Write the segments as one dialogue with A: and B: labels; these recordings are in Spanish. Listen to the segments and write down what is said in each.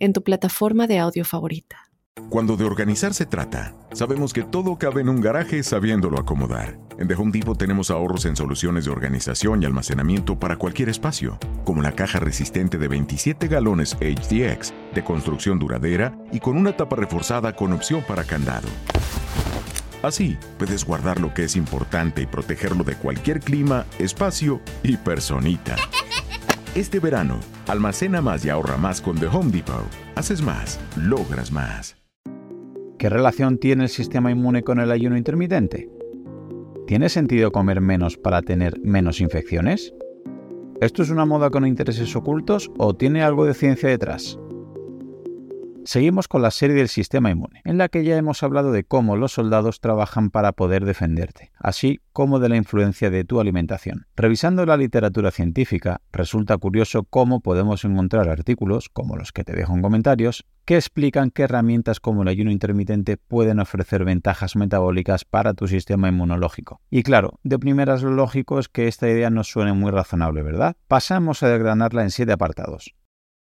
A: en tu plataforma de audio favorita.
B: Cuando de organizar se trata, sabemos que todo cabe en un garaje sabiéndolo acomodar. En The Home Depot tenemos ahorros en soluciones de organización y almacenamiento para cualquier espacio, como la caja resistente de 27 galones HDX, de construcción duradera y con una tapa reforzada con opción para candado. Así, puedes guardar lo que es importante y protegerlo de cualquier clima, espacio y personita. Este verano, almacena más y ahorra más con The Home Depot. Haces más, logras más.
C: ¿Qué relación tiene el sistema inmune con el ayuno intermitente? ¿Tiene sentido comer menos para tener menos infecciones? ¿Esto es una moda con intereses ocultos o tiene algo de ciencia detrás? Seguimos con la serie del sistema inmune, en la que ya hemos hablado de cómo los soldados trabajan para poder defenderte, así como de la influencia de tu alimentación. Revisando la literatura científica, resulta curioso cómo podemos encontrar artículos, como los que te dejo en comentarios, que explican que herramientas como el ayuno intermitente pueden ofrecer ventajas metabólicas para tu sistema inmunológico. Y claro, de primeras lo lógico es que esta idea nos suene muy razonable, ¿verdad? Pasamos a desgranarla en siete apartados.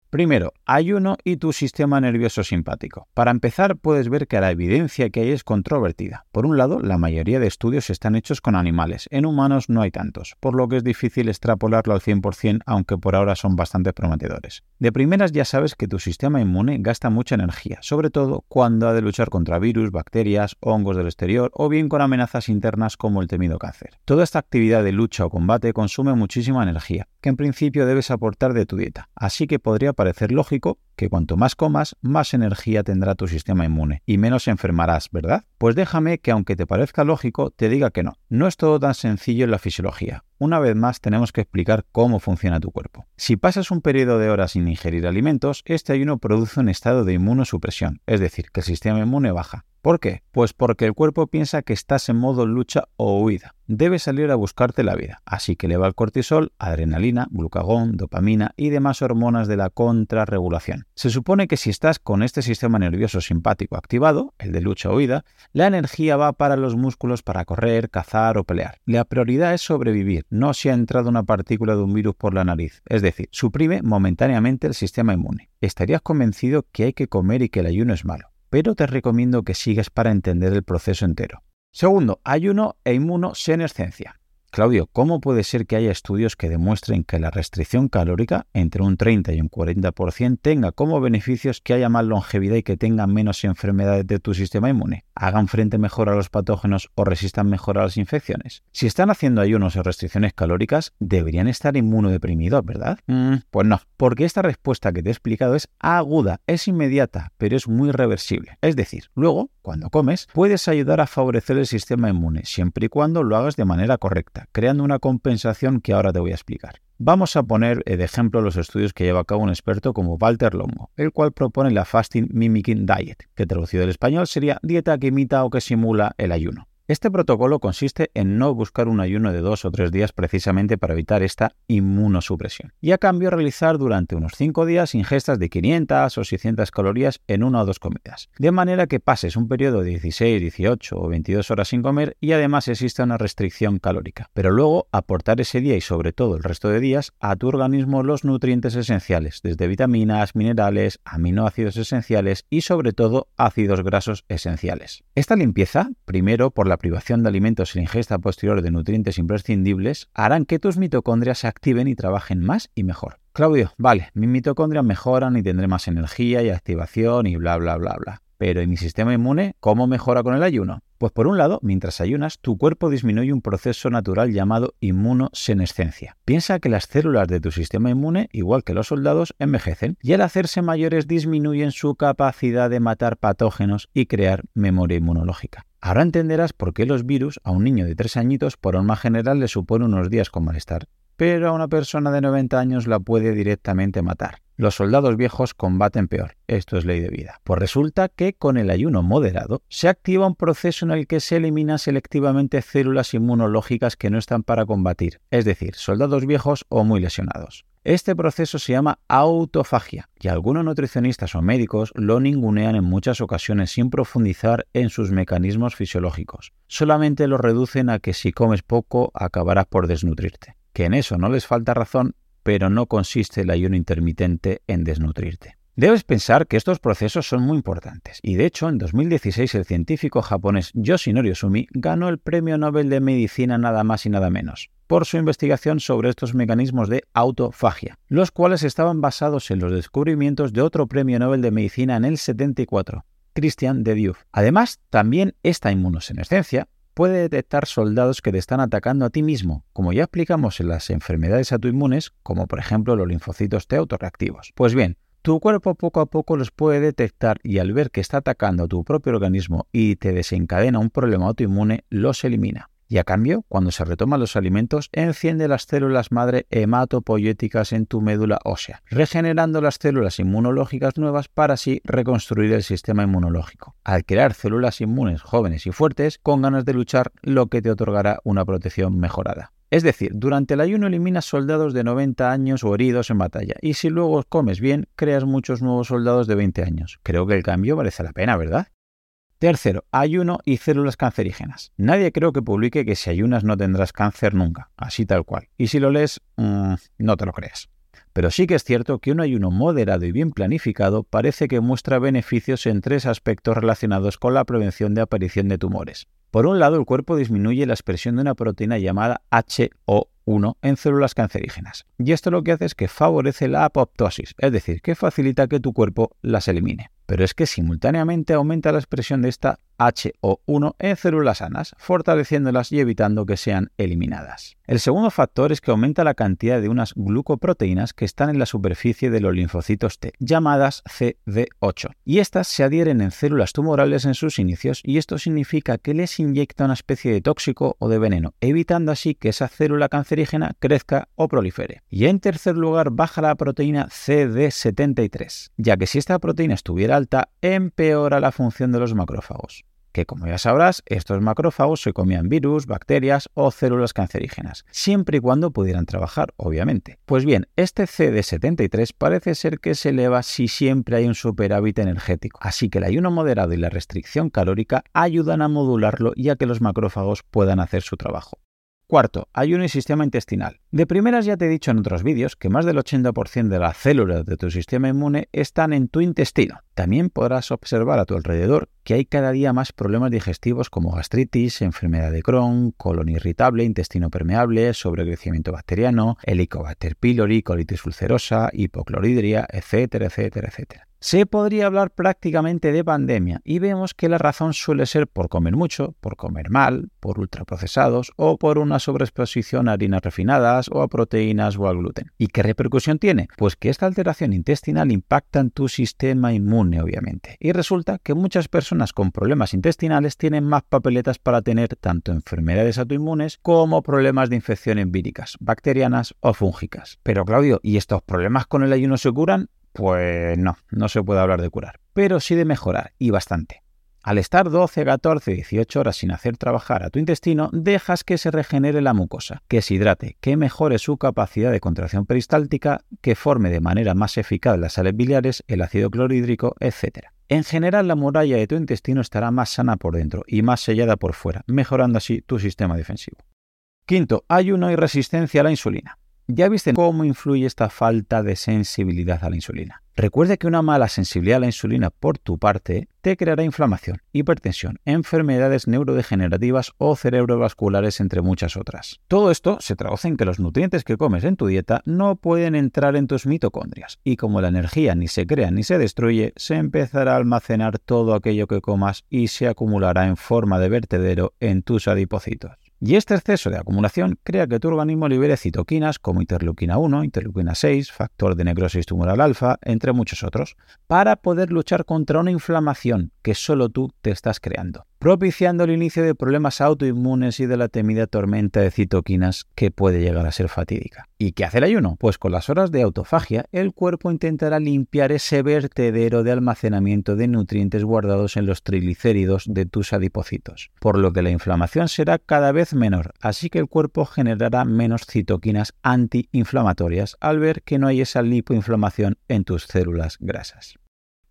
C: Primero, ayuno y tu sistema nervioso simpático. Para empezar, puedes ver que la evidencia que hay es controvertida. Por un lado, la mayoría de estudios están hechos con animales, en humanos no hay tantos, por lo que es difícil extrapolarlo al 100%, aunque por ahora son bastante prometedores. De primeras ya sabes que tu sistema inmune gasta mucha energía, sobre todo cuando ha de luchar contra virus, bacterias, hongos del exterior o bien con amenazas internas como el temido cáncer. Toda esta actividad de lucha o combate consume muchísima energía, que en principio debes aportar de tu dieta, así que podría parecer lógico que cuanto más comas, más energía tendrá tu sistema inmune y menos enfermarás, ¿verdad? Pues déjame que aunque te parezca lógico, te diga que no. No es todo tan sencillo en la fisiología. Una vez más tenemos que explicar cómo funciona tu cuerpo. Si pasas un periodo de horas sin ingerir alimentos, este ayuno produce un estado de inmunosupresión, es decir, que el sistema inmune baja. ¿Por qué? Pues porque el cuerpo piensa que estás en modo lucha o huida. Debes salir a buscarte la vida, así que eleva el cortisol, adrenalina, glucagón, dopamina y demás hormonas de la contrarregulación. Se supone que si estás con este sistema nervioso simpático activado, el de lucha o huida, la energía va para los músculos para correr, cazar o pelear. La prioridad es sobrevivir, no si ha entrado una partícula de un virus por la nariz, es decir, suprime momentáneamente el sistema inmune. Estarías convencido que hay que comer y que el ayuno es malo pero te recomiendo que sigas para entender el proceso entero. Segundo, ayuno e inmunosenescencia. Claudio, ¿cómo puede ser que haya estudios que demuestren que la restricción calórica entre un 30 y un 40% tenga como beneficios que haya más longevidad y que tengan menos enfermedades de tu sistema inmune? ¿Hagan frente mejor a los patógenos o resistan mejor a las infecciones? Si están haciendo ayunos o restricciones calóricas, deberían estar inmunodeprimidos, ¿verdad? Mm, pues no, porque esta respuesta que te he explicado es aguda, es inmediata, pero es muy reversible. Es decir, luego, cuando comes, puedes ayudar a favorecer el sistema inmune, siempre y cuando lo hagas de manera correcta creando una compensación que ahora te voy a explicar. Vamos a poner eh, de ejemplo los estudios que lleva a cabo un experto como Walter Longo, el cual propone la Fasting Mimicking Diet, que traducido al español sería dieta que imita o que simula el ayuno. Este protocolo consiste en no buscar un ayuno de dos o tres días precisamente para evitar esta inmunosupresión y a cambio realizar durante unos cinco días ingestas de 500 o 600 calorías en una o dos comidas, de manera que pases un periodo de 16, 18 o 22 horas sin comer y además exista una restricción calórica, pero luego aportar ese día y sobre todo el resto de días a tu organismo los nutrientes esenciales, desde vitaminas, minerales, aminoácidos esenciales y sobre todo ácidos grasos esenciales. Esta limpieza, primero por la privación de alimentos y la ingesta posterior de nutrientes imprescindibles harán que tus mitocondrias se activen y trabajen más y mejor. Claudio, vale, mis mitocondrias mejoran y tendré más energía y activación y bla bla bla bla. Pero ¿y mi sistema inmune cómo mejora con el ayuno? Pues por un lado, mientras ayunas, tu cuerpo disminuye un proceso natural llamado inmunosenescencia. Piensa que las células de tu sistema inmune, igual que los soldados, envejecen y al hacerse mayores disminuyen su capacidad de matar patógenos y crear memoria inmunológica. Ahora entenderás por qué los virus a un niño de 3 añitos por norma general le supone unos días con malestar, pero a una persona de 90 años la puede directamente matar. los soldados viejos combaten peor. Esto es ley de vida. Pues resulta que con el ayuno moderado se activa un proceso en el que se eliminan selectivamente células inmunológicas que no están para combatir, es decir, soldados viejos o muy lesionados. Este proceso se llama autofagia y algunos nutricionistas o médicos lo ningunean en muchas ocasiones sin profundizar en sus mecanismos fisiológicos. Solamente lo reducen a que si comes poco acabarás por desnutrirte. Que en eso no les falta razón, pero no consiste el ayuno intermitente en desnutrirte. Debes pensar que estos procesos son muy importantes y de hecho en 2016 el científico japonés Yoshinori Sumi ganó el Premio Nobel de Medicina nada más y nada menos por su investigación sobre estos mecanismos de autofagia, los cuales estaban basados en los descubrimientos de otro Premio Nobel de Medicina en el 74, Christian de Diouf. Además, también esta inmunosenescencia puede detectar soldados que te están atacando a ti mismo, como ya explicamos en las enfermedades autoinmunes, como por ejemplo los linfocitos T autorreactivos. Pues bien, tu cuerpo poco a poco los puede detectar y al ver que está atacando a tu propio organismo y te desencadena un problema autoinmune, los elimina. Y a cambio, cuando se retoman los alimentos, enciende las células madre hematopoyéticas en tu médula ósea, regenerando las células inmunológicas nuevas para así reconstruir el sistema inmunológico. Al crear células inmunes jóvenes y fuertes, con ganas de luchar, lo que te otorgará una protección mejorada. Es decir, durante el ayuno eliminas soldados de 90 años o heridos en batalla, y si luego comes bien, creas muchos nuevos soldados de 20 años. Creo que el cambio merece la pena, ¿verdad? Tercero, ayuno y células cancerígenas. Nadie creo que publique que si ayunas no tendrás cáncer nunca, así tal cual. Y si lo lees, mm, no te lo creas. Pero sí que es cierto que un ayuno moderado y bien planificado parece que muestra beneficios en tres aspectos relacionados con la prevención de aparición de tumores. Por un lado, el cuerpo disminuye la expresión de una proteína llamada HO1 en células cancerígenas. Y esto lo que hace es que favorece la apoptosis, es decir, que facilita que tu cuerpo las elimine pero es que simultáneamente aumenta la expresión de esta HO1 en células sanas, fortaleciéndolas y evitando que sean eliminadas. El segundo factor es que aumenta la cantidad de unas glucoproteínas que están en la superficie de los linfocitos T, llamadas CD8, y estas se adhieren en células tumorales en sus inicios y esto significa que les inyecta una especie de tóxico o de veneno, evitando así que esa célula cancerígena crezca o prolifere. Y en tercer lugar baja la proteína CD73, ya que si esta proteína estuviera alta, empeora la función de los macrófagos que como ya sabrás, estos macrófagos se comían virus, bacterias o células cancerígenas, siempre y cuando pudieran trabajar, obviamente. Pues bien, este CD73 parece ser que se eleva si siempre hay un superávit energético, así que el ayuno moderado y la restricción calórica ayudan a modularlo y a que los macrófagos puedan hacer su trabajo. Cuarto, ayuno y sistema intestinal. De primeras ya te he dicho en otros vídeos que más del 80% de las células de tu sistema inmune están en tu intestino. También podrás observar a tu alrededor que hay cada día más problemas digestivos como gastritis, enfermedad de Crohn, colon irritable, intestino permeable, sobrecrecimiento bacteriano, Helicobacter pylori, colitis ulcerosa, hipocloridria, etcétera, etcétera, etcétera. Se podría hablar prácticamente de pandemia y vemos que la razón suele ser por comer mucho, por comer mal, por ultraprocesados o por una sobreexposición a harinas refinadas o a proteínas o al gluten. ¿Y qué repercusión tiene? Pues que esta alteración intestinal impacta en tu sistema inmune, obviamente. Y resulta que muchas personas con problemas intestinales tienen más papeletas para tener tanto enfermedades autoinmunes como problemas de infecciones víricas, bacterianas o fúngicas. Pero Claudio, ¿y estos problemas con el ayuno se curan? Pues no, no se puede hablar de curar, pero sí de mejorar, y bastante. Al estar 12, 14, 18 horas sin hacer trabajar a tu intestino, dejas que se regenere la mucosa, que se hidrate, que mejore su capacidad de contracción peristáltica, que forme de manera más eficaz las sales biliares, el ácido clorhídrico, etc. En general, la muralla de tu intestino estará más sana por dentro y más sellada por fuera, mejorando así tu sistema defensivo. Quinto, ayuno y resistencia a la insulina. Ya viste cómo influye esta falta de sensibilidad a la insulina. Recuerde que una mala sensibilidad a la insulina por tu parte te creará inflamación, hipertensión, enfermedades neurodegenerativas o cerebrovasculares, entre muchas otras. Todo esto se traduce en que los nutrientes que comes en tu dieta no pueden entrar en tus mitocondrias, y como la energía ni se crea ni se destruye, se empezará a almacenar todo aquello que comas y se acumulará en forma de vertedero en tus adipocitos. Y este exceso de acumulación crea que tu organismo libere citoquinas como interleuquina 1, interleuquina 6, factor de necrosis tumoral alfa, entre muchos otros, para poder luchar contra una inflamación que solo tú te estás creando. Propiciando el inicio de problemas autoinmunes y de la temida tormenta de citoquinas que puede llegar a ser fatídica. ¿Y qué hace el ayuno? Pues con las horas de autofagia el cuerpo intentará limpiar ese vertedero de almacenamiento de nutrientes guardados en los triglicéridos de tus adipocitos, por lo que la inflamación será cada vez menor, así que el cuerpo generará menos citoquinas antiinflamatorias al ver que no hay esa lipoinflamación en tus células grasas.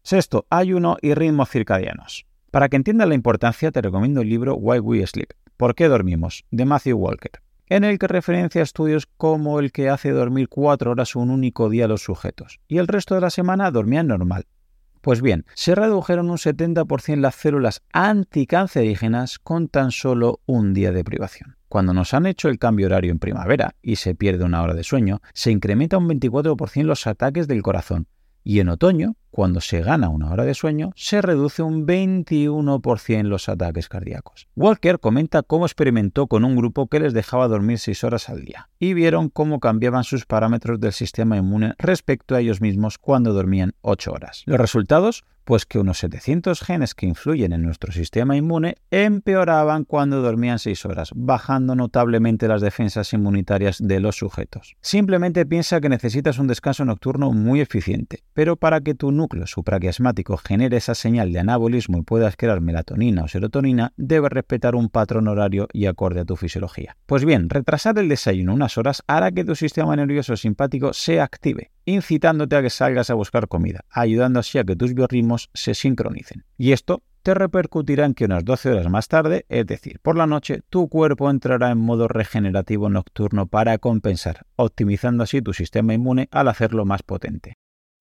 C: Sexto, ayuno y ritmos circadianos. Para que entiendas la importancia, te recomiendo el libro Why We Sleep, ¿Por qué dormimos?, de Matthew Walker, en el que referencia estudios como el que hace dormir cuatro horas un único día a los sujetos, y el resto de la semana dormían normal. Pues bien, se redujeron un 70% las células anticancerígenas con tan solo un día de privación. Cuando nos han hecho el cambio horario en primavera y se pierde una hora de sueño, se incrementa un 24% los ataques del corazón, y en otoño, cuando se gana una hora de sueño, se reduce un 21% los ataques cardíacos. Walker comenta cómo experimentó con un grupo que les dejaba dormir 6 horas al día y vieron cómo cambiaban sus parámetros del sistema inmune respecto a ellos mismos cuando dormían 8 horas. Los resultados pues que unos 700 genes que influyen en nuestro sistema inmune empeoraban cuando dormían 6 horas, bajando notablemente las defensas inmunitarias de los sujetos. Simplemente piensa que necesitas un descanso nocturno muy eficiente, pero para que tu núcleo supraquiasmático genere esa señal de anabolismo y puedas crear melatonina o serotonina, debes respetar un patrón horario y acorde a tu fisiología. Pues bien, retrasar el desayuno unas horas hará que tu sistema nervioso simpático se active, incitándote a que salgas a buscar comida, ayudando así a que tus biorritmos se sincronicen. Y esto te repercutirá en que unas 12 horas más tarde, es decir, por la noche, tu cuerpo entrará en modo regenerativo nocturno para compensar, optimizando así tu sistema inmune al hacerlo más potente.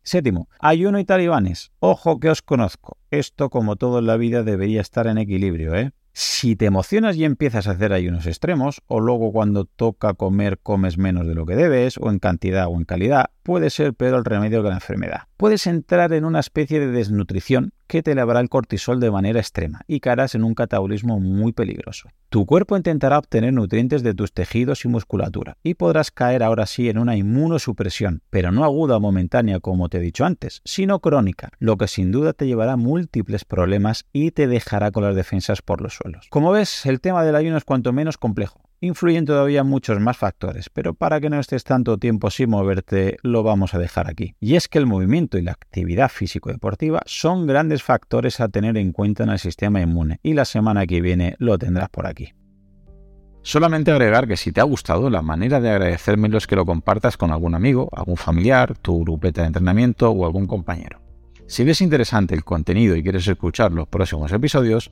C: Séptimo, ayuno y talibanes. Ojo que os conozco. Esto, como todo en la vida, debería estar en equilibrio, ¿eh? Si te emocionas y empiezas a hacer ayunos extremos, o luego cuando toca comer comes menos de lo que debes, o en cantidad o en calidad, puede ser peor el remedio que la enfermedad. Puedes entrar en una especie de desnutrición que te elevará el cortisol de manera extrema y caerás en un catabolismo muy peligroso. Tu cuerpo intentará obtener nutrientes de tus tejidos y musculatura y podrás caer ahora sí en una inmunosupresión, pero no aguda o momentánea como te he dicho antes, sino crónica, lo que sin duda te llevará a múltiples problemas y te dejará con las defensas por los suelos. Como ves, el tema del ayuno es cuanto menos complejo influyen todavía muchos más factores, pero para que no estés tanto tiempo sin moverte, lo vamos a dejar aquí. Y es que el movimiento y la actividad físico-deportiva son grandes factores a tener en cuenta en el sistema inmune, y la semana que viene lo tendrás por aquí. Solamente agregar que si te ha gustado, la manera de agradecérmelo es que lo compartas con algún amigo, algún familiar, tu grupeta de entrenamiento o algún compañero. Si ves interesante el contenido y quieres escuchar los próximos episodios,